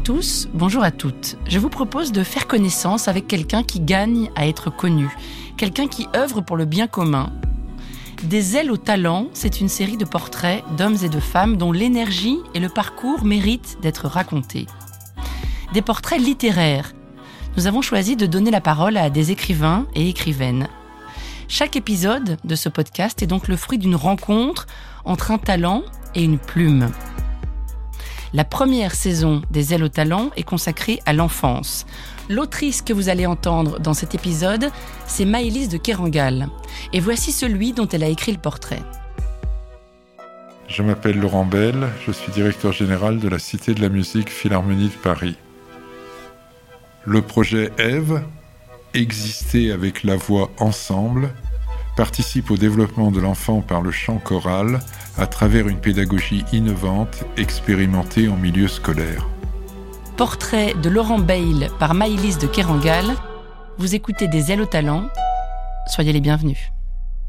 tous, bonjour à toutes. Je vous propose de faire connaissance avec quelqu'un qui gagne à être connu, quelqu'un qui œuvre pour le bien commun. Des ailes au talent, c'est une série de portraits d'hommes et de femmes dont l'énergie et le parcours méritent d'être racontés. Des portraits littéraires. Nous avons choisi de donner la parole à des écrivains et écrivaines. Chaque épisode de ce podcast est donc le fruit d'une rencontre entre un talent et une plume. La première saison des Ailes au talent est consacrée à l'enfance. L'autrice que vous allez entendre dans cet épisode, c'est Maëlys de Kerangal. Et voici celui dont elle a écrit le portrait. Je m'appelle Laurent Bell, je suis directeur général de la Cité de la musique Philharmonie de Paris. Le projet Eve, exister avec la voix ensemble, participe au développement de l'enfant par le chant choral à travers une pédagogie innovante expérimentée en milieu scolaire. Portrait de Laurent Bail par Maïlis de Kerangal. Vous écoutez des ailes au talent. Soyez les bienvenus.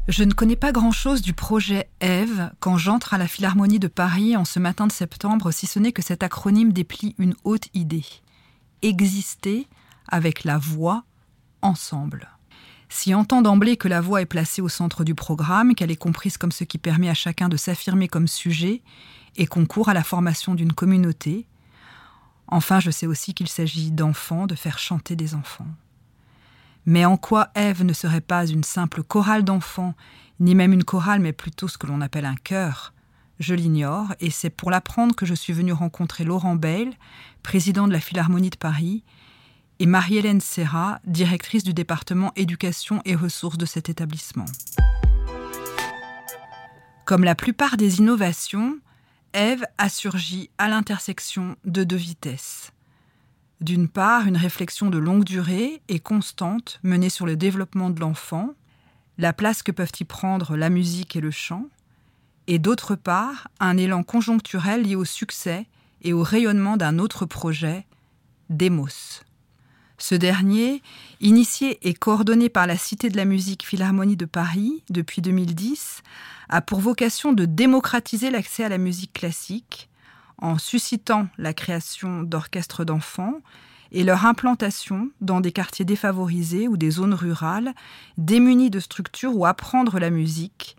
Je ne connais pas grand-chose du projet Eve quand j'entre à la Philharmonie de Paris en ce matin de septembre, si ce n'est que cet acronyme déplie une haute idée. Exister avec la voix ensemble. Si entend d'emblée que la voix est placée au centre du programme, qu'elle est comprise comme ce qui permet à chacun de s'affirmer comme sujet et concourt à la formation d'une communauté, enfin je sais aussi qu'il s'agit d'enfants, de faire chanter des enfants. Mais en quoi Ève ne serait pas une simple chorale d'enfants, ni même une chorale, mais plutôt ce que l'on appelle un chœur? Je l'ignore, et c'est pour l'apprendre que je suis venu rencontrer Laurent Bayle, président de la Philharmonie de Paris, et Marie-Hélène Serra, directrice du département éducation et ressources de cet établissement. Comme la plupart des innovations, Eve a surgi à l'intersection de deux vitesses. D'une part, une réflexion de longue durée et constante menée sur le développement de l'enfant, la place que peuvent y prendre la musique et le chant, et d'autre part, un élan conjoncturel lié au succès et au rayonnement d'un autre projet, Demos. Ce dernier, initié et coordonné par la Cité de la musique Philharmonie de Paris depuis 2010, a pour vocation de démocratiser l'accès à la musique classique en suscitant la création d'orchestres d'enfants et leur implantation dans des quartiers défavorisés ou des zones rurales, démunis de structures où apprendre la musique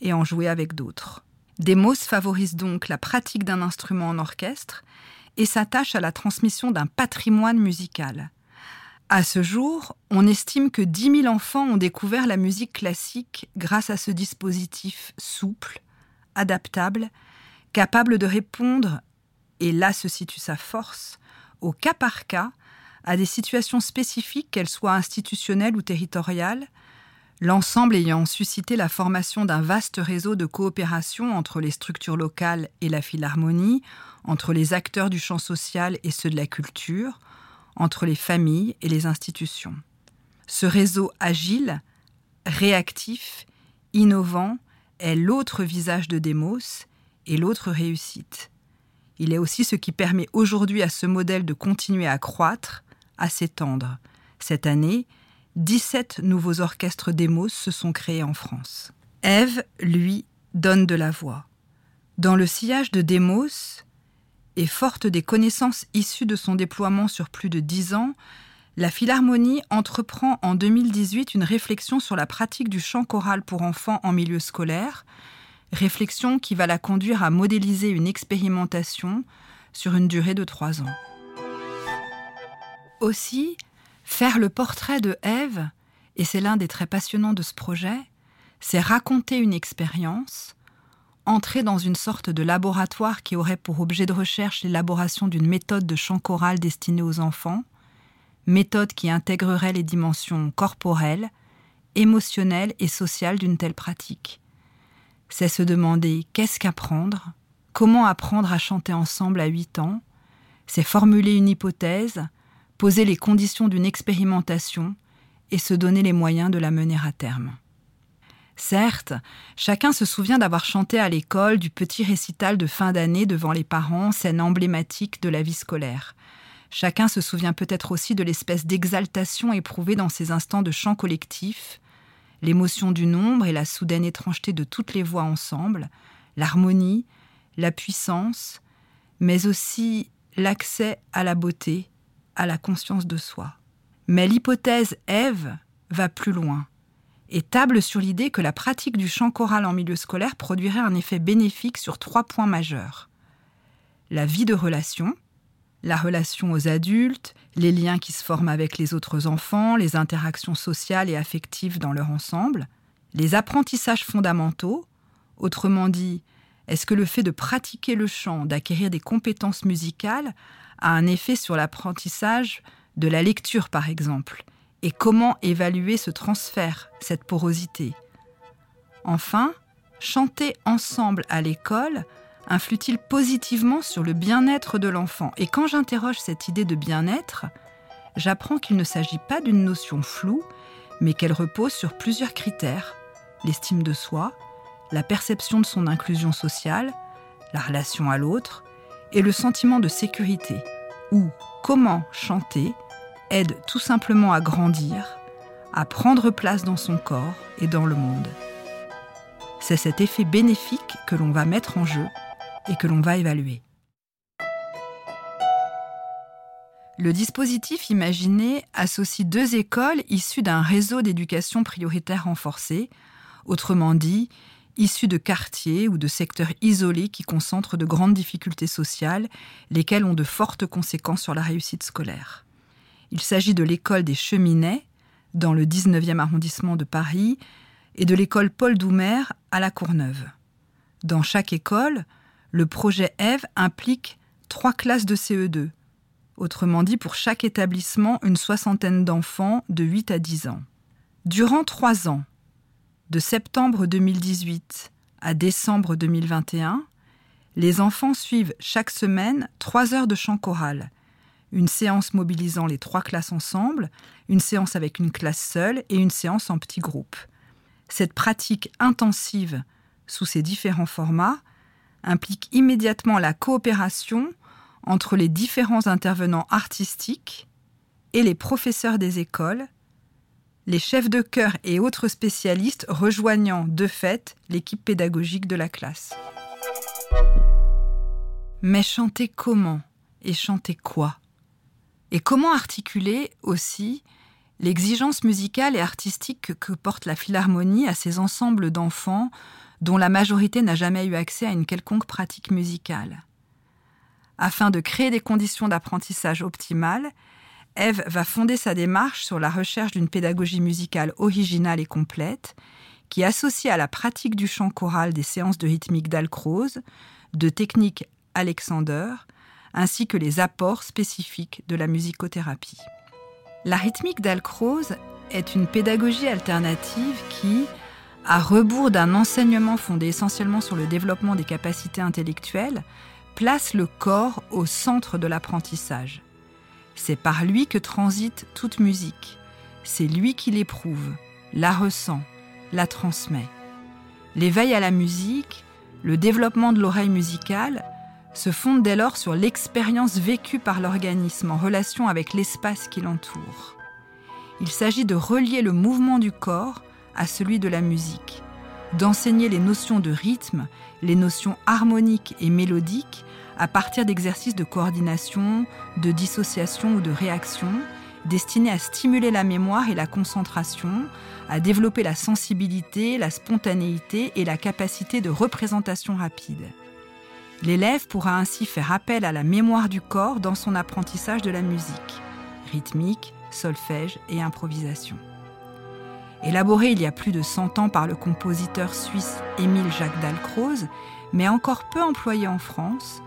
et en jouer avec d'autres. Demos favorise donc la pratique d'un instrument en orchestre et s'attache à la transmission d'un patrimoine musical. À ce jour, on estime que 10 000 enfants ont découvert la musique classique grâce à ce dispositif souple, adaptable, capable de répondre, et là se situe sa force, au cas par cas, à des situations spécifiques, qu'elles soient institutionnelles ou territoriales, l'ensemble ayant suscité la formation d'un vaste réseau de coopération entre les structures locales et la philharmonie, entre les acteurs du champ social et ceux de la culture, entre les familles et les institutions. Ce réseau agile, réactif, innovant est l'autre visage de Demos et l'autre réussite. Il est aussi ce qui permet aujourd'hui à ce modèle de continuer à croître, à s'étendre. Cette année, 17 nouveaux orchestres Demos se sont créés en France. Ève, lui, donne de la voix. Dans le sillage de Demos, et forte des connaissances issues de son déploiement sur plus de dix ans, la Philharmonie entreprend en 2018 une réflexion sur la pratique du chant choral pour enfants en milieu scolaire, réflexion qui va la conduire à modéliser une expérimentation sur une durée de trois ans. Aussi, faire le portrait de Ève, et c'est l'un des traits passionnants de ce projet, c'est raconter une expérience, entrer dans une sorte de laboratoire qui aurait pour objet de recherche l'élaboration d'une méthode de chant choral destinée aux enfants, méthode qui intégrerait les dimensions corporelles, émotionnelles et sociales d'une telle pratique. C'est se demander qu'est-ce qu'apprendre, comment apprendre à chanter ensemble à 8 ans, c'est formuler une hypothèse, poser les conditions d'une expérimentation et se donner les moyens de la mener à terme. Certes, chacun se souvient d'avoir chanté à l'école du petit récital de fin d'année devant les parents, scène emblématique de la vie scolaire. Chacun se souvient peut-être aussi de l'espèce d'exaltation éprouvée dans ces instants de chant collectif, l'émotion du nombre et la soudaine étrangeté de toutes les voix ensemble, l'harmonie, la puissance, mais aussi l'accès à la beauté, à la conscience de soi. Mais l'hypothèse Ève va plus loin et table sur l'idée que la pratique du chant choral en milieu scolaire produirait un effet bénéfique sur trois points majeurs. La vie de relation, la relation aux adultes, les liens qui se forment avec les autres enfants, les interactions sociales et affectives dans leur ensemble, les apprentissages fondamentaux, autrement dit, est-ce que le fait de pratiquer le chant, d'acquérir des compétences musicales, a un effet sur l'apprentissage de la lecture par exemple? Et comment évaluer ce transfert, cette porosité? Enfin, chanter ensemble à l'école influe-t-il positivement sur le bien-être de l'enfant? Et quand j'interroge cette idée de bien-être, j'apprends qu'il ne s'agit pas d'une notion floue, mais qu'elle repose sur plusieurs critères l'estime de soi, la perception de son inclusion sociale, la relation à l'autre et le sentiment de sécurité, ou comment chanter aide tout simplement à grandir, à prendre place dans son corps et dans le monde. C'est cet effet bénéfique que l'on va mettre en jeu et que l'on va évaluer. Le dispositif imaginé associe deux écoles issues d'un réseau d'éducation prioritaire renforcée, autrement dit, issus de quartiers ou de secteurs isolés qui concentrent de grandes difficultés sociales, lesquelles ont de fortes conséquences sur la réussite scolaire. Il s'agit de l'école des Cheminets, dans le 19e arrondissement de Paris, et de l'école Paul Doumer à La Courneuve. Dans chaque école, le projet EVE implique trois classes de CE2, autrement dit pour chaque établissement une soixantaine d'enfants de 8 à 10 ans. Durant trois ans, de septembre 2018 à décembre 2021, les enfants suivent chaque semaine trois heures de chant choral, une séance mobilisant les trois classes ensemble, une séance avec une classe seule et une séance en petits groupes. Cette pratique intensive sous ces différents formats implique immédiatement la coopération entre les différents intervenants artistiques et les professeurs des écoles les chefs de chœur et autres spécialistes rejoignant de fait l'équipe pédagogique de la classe. Mais chanter comment et chanter quoi? Et comment articuler aussi l'exigence musicale et artistique que porte la Philharmonie à ces ensembles d'enfants dont la majorité n'a jamais eu accès à une quelconque pratique musicale? Afin de créer des conditions d'apprentissage optimales, Eve va fonder sa démarche sur la recherche d'une pédagogie musicale originale et complète, qui associe à la pratique du chant choral des séances de rythmique d'Alcroze, de technique Alexander, ainsi que les apports spécifiques de la musicothérapie. La rythmique d'Alcroze est une pédagogie alternative qui, à rebours d'un enseignement fondé essentiellement sur le développement des capacités intellectuelles, place le corps au centre de l'apprentissage. C'est par lui que transite toute musique. C'est lui qui l'éprouve, la ressent, la transmet. L'éveil à la musique, le développement de l'oreille musicale, se fondent dès lors sur l'expérience vécue par l'organisme en relation avec l'espace qui l'entoure. Il s'agit de relier le mouvement du corps à celui de la musique, d'enseigner les notions de rythme, les notions harmoniques et mélodiques à partir d'exercices de coordination, de dissociation ou de réaction, destinés à stimuler la mémoire et la concentration, à développer la sensibilité, la spontanéité et la capacité de représentation rapide. L'élève pourra ainsi faire appel à la mémoire du corps dans son apprentissage de la musique, rythmique, solfège et improvisation. Élaboré il y a plus de 100 ans par le compositeur suisse Émile Jacques Dalcroze, mais encore peu employé en France,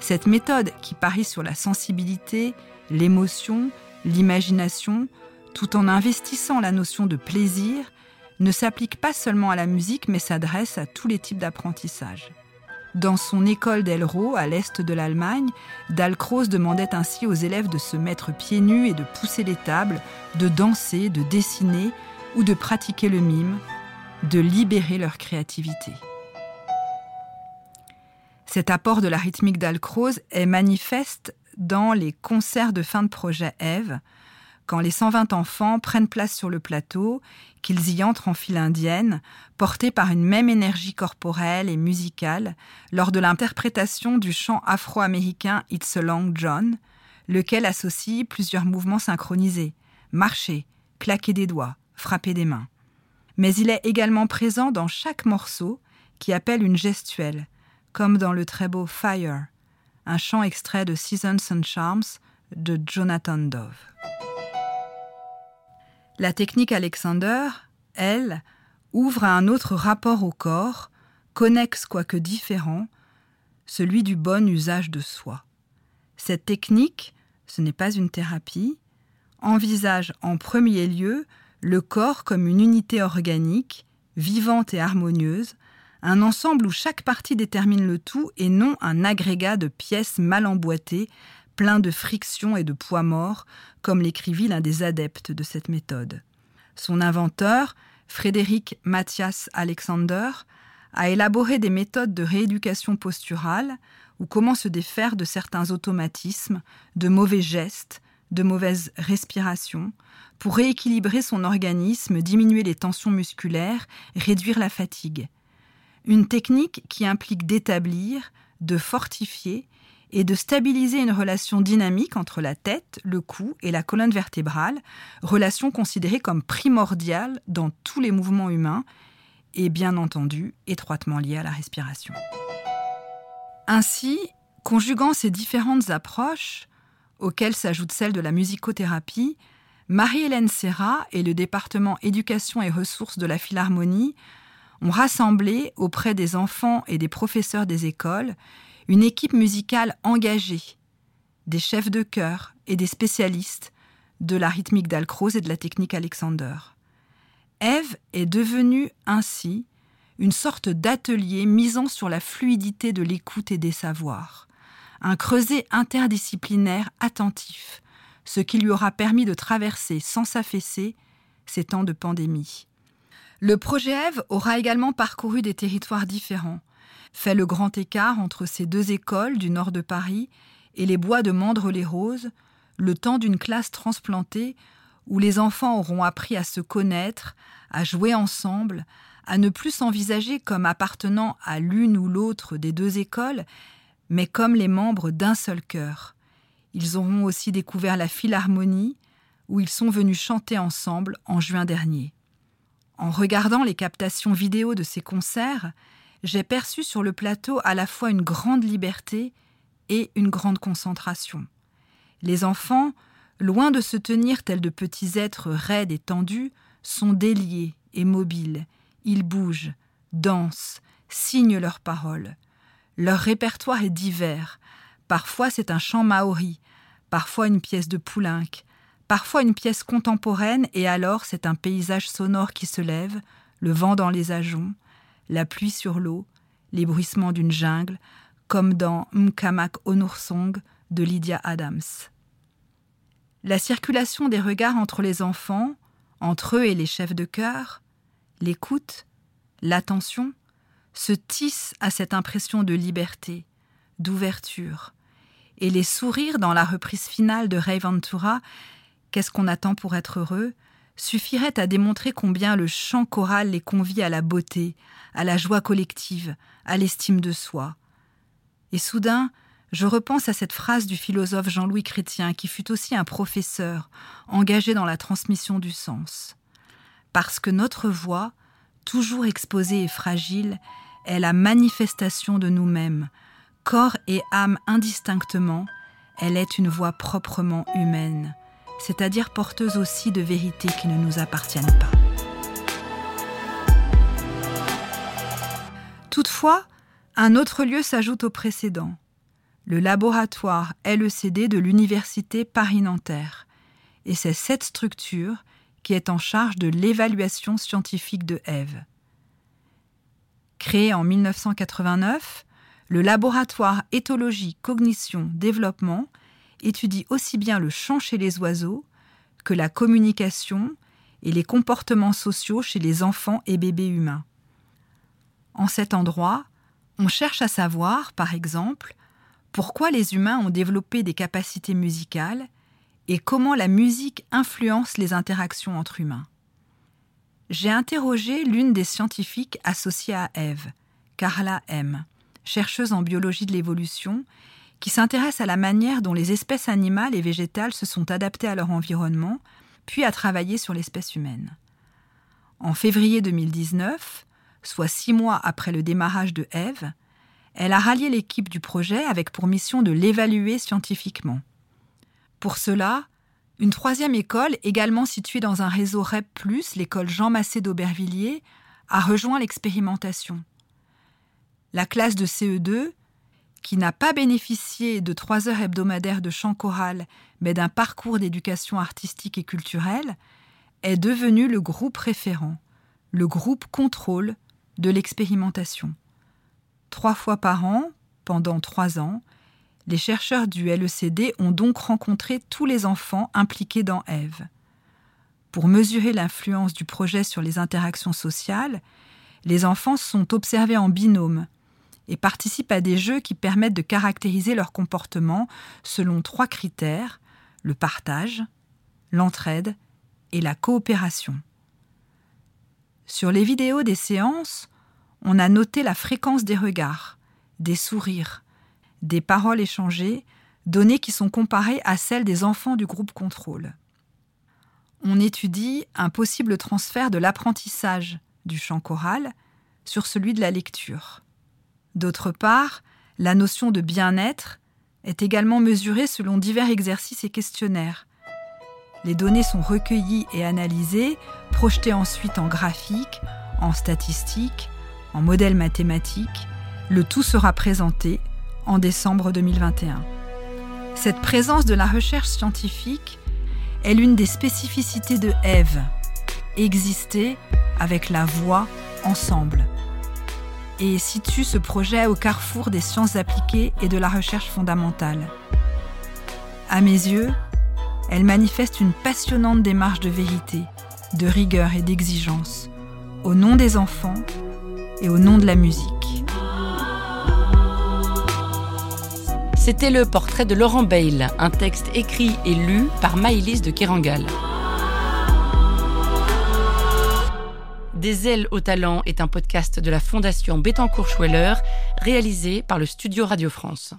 cette méthode qui parie sur la sensibilité, l'émotion, l'imagination, tout en investissant la notion de plaisir, ne s'applique pas seulement à la musique mais s'adresse à tous les types d'apprentissage. Dans son école d'Elro, à l'est de l'Allemagne, Dalcroze demandait ainsi aux élèves de se mettre pieds nus et de pousser les tables, de danser, de dessiner ou de pratiquer le mime, de libérer leur créativité. Cet apport de la rythmique d'Alcroze est manifeste dans les concerts de fin de projet Eve, quand les 120 enfants prennent place sur le plateau, qu'ils y entrent en file indienne, portés par une même énergie corporelle et musicale, lors de l'interprétation du chant afro-américain It's a Long John, lequel associe plusieurs mouvements synchronisés marcher, claquer des doigts, frapper des mains. Mais il est également présent dans chaque morceau qui appelle une gestuelle, comme dans le très beau Fire, un chant extrait de Seasons and Charms de Jonathan Dove. La technique Alexander, elle, ouvre à un autre rapport au corps, connexe quoique différent, celui du bon usage de soi. Cette technique, ce n'est pas une thérapie, envisage en premier lieu le corps comme une unité organique, vivante et harmonieuse, un ensemble où chaque partie détermine le tout et non un agrégat de pièces mal emboîtées, plein de frictions et de poids morts, comme l'écrivit l'un des adeptes de cette méthode. Son inventeur, Frédéric Mathias Alexander, a élaboré des méthodes de rééducation posturale ou comment se défaire de certains automatismes, de mauvais gestes, de mauvaises respirations, pour rééquilibrer son organisme, diminuer les tensions musculaires, réduire la fatigue. Une technique qui implique d'établir, de fortifier et de stabiliser une relation dynamique entre la tête, le cou et la colonne vertébrale, relation considérée comme primordiale dans tous les mouvements humains et bien entendu étroitement liée à la respiration. Ainsi, conjuguant ces différentes approches, auxquelles s'ajoute celle de la musicothérapie, Marie-Hélène Serra et le département éducation et ressources de la Philharmonie ont rassemblé auprès des enfants et des professeurs des écoles une équipe musicale engagée, des chefs de chœur et des spécialistes de la rythmique d'Alcroze et de la technique Alexander. Ève est devenue ainsi une sorte d'atelier misant sur la fluidité de l'écoute et des savoirs, un creuset interdisciplinaire attentif, ce qui lui aura permis de traverser sans s'affaisser ces temps de pandémie. Le projet Ève aura également parcouru des territoires différents, fait le grand écart entre ces deux écoles du nord de Paris et les bois de Mandres-les-Roses, le temps d'une classe transplantée où les enfants auront appris à se connaître, à jouer ensemble, à ne plus s'envisager comme appartenant à l'une ou l'autre des deux écoles, mais comme les membres d'un seul cœur. Ils auront aussi découvert la Philharmonie, où ils sont venus chanter ensemble en juin dernier. En regardant les captations vidéo de ces concerts, j'ai perçu sur le plateau à la fois une grande liberté et une grande concentration. Les enfants, loin de se tenir tels de petits êtres raides et tendus, sont déliés et mobiles. Ils bougent, dansent, signent leurs paroles. Leur répertoire est divers. Parfois c'est un chant maori, parfois une pièce de Poulenc, parfois une pièce contemporaine, et alors c'est un paysage sonore qui se lève, le vent dans les ajoncs, la pluie sur l'eau, les bruissements d'une jungle, comme dans Mkamak Onursong de Lydia Adams. La circulation des regards entre les enfants, entre eux et les chefs de chœur, l'écoute, l'attention, se tissent à cette impression de liberté, d'ouverture, et les sourires dans la reprise finale de Ray Ventura, Qu'est-ce qu'on attend pour être heureux? Suffiraient à démontrer combien le chant choral les convie à la beauté, à la joie collective, à l'estime de soi. Et soudain, je repense à cette phrase du philosophe Jean-Louis Chrétien, qui fut aussi un professeur, engagé dans la transmission du sens. Parce que notre voix, toujours exposée et fragile, est la manifestation de nous-mêmes. Corps et âme indistinctement, elle est une voix proprement humaine, c'est-à-dire porteuse aussi de vérités qui ne nous appartiennent pas. Toutefois, un autre lieu s'ajoute au précédent, le laboratoire LECD de l'Université Paris-Nanterre. Et c'est cette structure qui est en charge de l'évaluation scientifique de Ève. Créé en 1989, le laboratoire éthologie, cognition, développement étudie aussi bien le chant chez les oiseaux que la communication et les comportements sociaux chez les enfants et bébés humains. En cet endroit, on cherche à savoir, par exemple, pourquoi les humains ont développé des capacités musicales et comment la musique influence les interactions entre humains. J'ai interrogé l'une des scientifiques associées à Eve, Carla M., chercheuse en biologie de l'évolution, qui s'intéresse à la manière dont les espèces animales et végétales se sont adaptées à leur environnement, puis à travailler sur l'espèce humaine. En février 2019, soit six mois après le démarrage de Eve, elle a rallié l'équipe du projet avec pour mission de l'évaluer scientifiquement. Pour cela, une troisième école, également située dans un réseau REP, l'école Jean Massé d'Aubervilliers, a rejoint l'expérimentation. La classe de CE2, qui n'a pas bénéficié de trois heures hebdomadaires de chant choral, mais d'un parcours d'éducation artistique et culturelle, est devenue le groupe référent, le groupe contrôle de l'expérimentation. Trois fois par an, pendant trois ans, les chercheurs du LECD ont donc rencontré tous les enfants impliqués dans Eve. Pour mesurer l'influence du projet sur les interactions sociales, les enfants sont observés en binôme et participent à des jeux qui permettent de caractériser leur comportement selon trois critères le partage, l'entraide et la coopération. Sur les vidéos des séances, on a noté la fréquence des regards, des sourires, des paroles échangées, données qui sont comparées à celles des enfants du groupe contrôle. On étudie un possible transfert de l'apprentissage du chant choral sur celui de la lecture. D'autre part, la notion de bien-être est également mesurée selon divers exercices et questionnaires. Les données sont recueillies et analysées, projetées ensuite en graphiques, en statistiques, en modèles mathématiques. Le tout sera présenté en décembre 2021. Cette présence de la recherche scientifique est l'une des spécificités de Eve, exister avec la voix ensemble, et situe ce projet au carrefour des sciences appliquées et de la recherche fondamentale. À mes yeux, elle manifeste une passionnante démarche de vérité, de rigueur et d'exigence, au nom des enfants et au nom de la musique. C'était le portrait de Laurent Bayle, un texte écrit et lu par Maïlis de Kerangal. Des ailes au talent est un podcast de la Fondation Bettencourt-Schweller réalisé par le Studio Radio France.